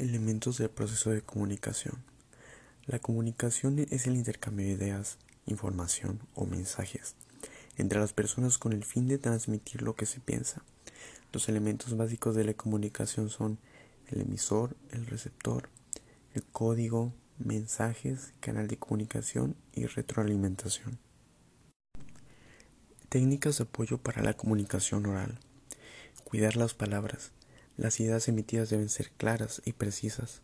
Elementos del proceso de comunicación. La comunicación es el intercambio de ideas, información o mensajes entre las personas con el fin de transmitir lo que se piensa. Los elementos básicos de la comunicación son el emisor, el receptor, el código, mensajes, canal de comunicación y retroalimentación. Técnicas de apoyo para la comunicación oral. Cuidar las palabras. Las ideas emitidas deben ser claras y precisas.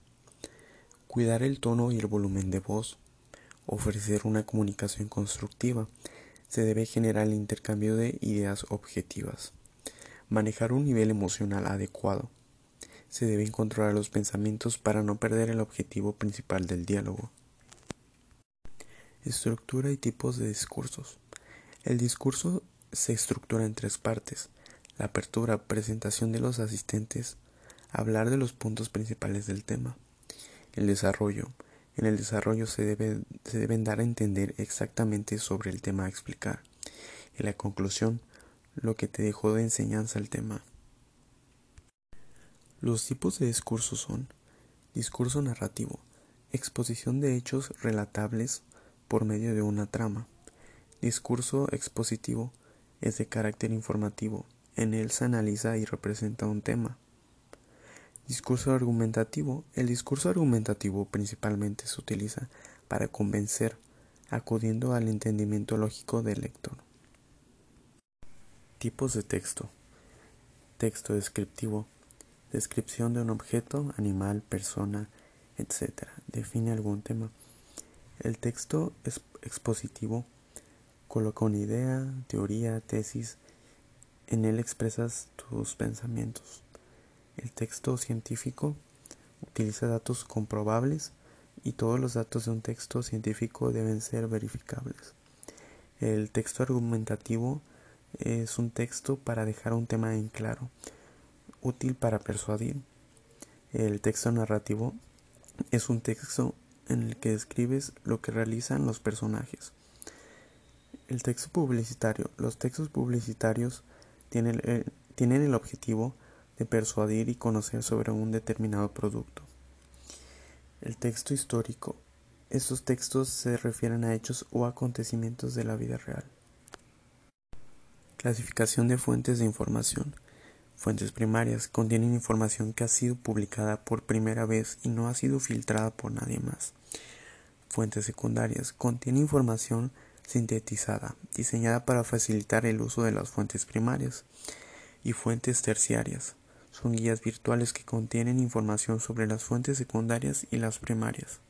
Cuidar el tono y el volumen de voz. Ofrecer una comunicación constructiva. Se debe generar el intercambio de ideas objetivas. Manejar un nivel emocional adecuado. Se deben controlar los pensamientos para no perder el objetivo principal del diálogo. Estructura y tipos de discursos. El discurso se estructura en tres partes la apertura, presentación de los asistentes, hablar de los puntos principales del tema. El desarrollo. En el desarrollo se, debe, se deben dar a entender exactamente sobre el tema a explicar. En la conclusión, lo que te dejó de enseñanza el tema. Los tipos de discurso son discurso narrativo, exposición de hechos relatables por medio de una trama. Discurso expositivo es de carácter informativo, en él se analiza y representa un tema. Discurso argumentativo. El discurso argumentativo principalmente se utiliza para convencer, acudiendo al entendimiento lógico del lector. Tipos de texto. Texto descriptivo. Descripción de un objeto, animal, persona, etc. Define algún tema. El texto expositivo coloca una idea, teoría, tesis, en él expresas tus pensamientos. El texto científico utiliza datos comprobables y todos los datos de un texto científico deben ser verificables. El texto argumentativo es un texto para dejar un tema en claro, útil para persuadir. El texto narrativo es un texto en el que describes lo que realizan los personajes. El texto publicitario. Los textos publicitarios tienen el, tienen el objetivo de persuadir y conocer sobre un determinado producto. El texto histórico. Estos textos se refieren a hechos o acontecimientos de la vida real. Clasificación de fuentes de información. Fuentes primarias contienen información que ha sido publicada por primera vez y no ha sido filtrada por nadie más. Fuentes secundarias contienen información sintetizada, diseñada para facilitar el uso de las fuentes primarias, y fuentes terciarias. Son guías virtuales que contienen información sobre las fuentes secundarias y las primarias.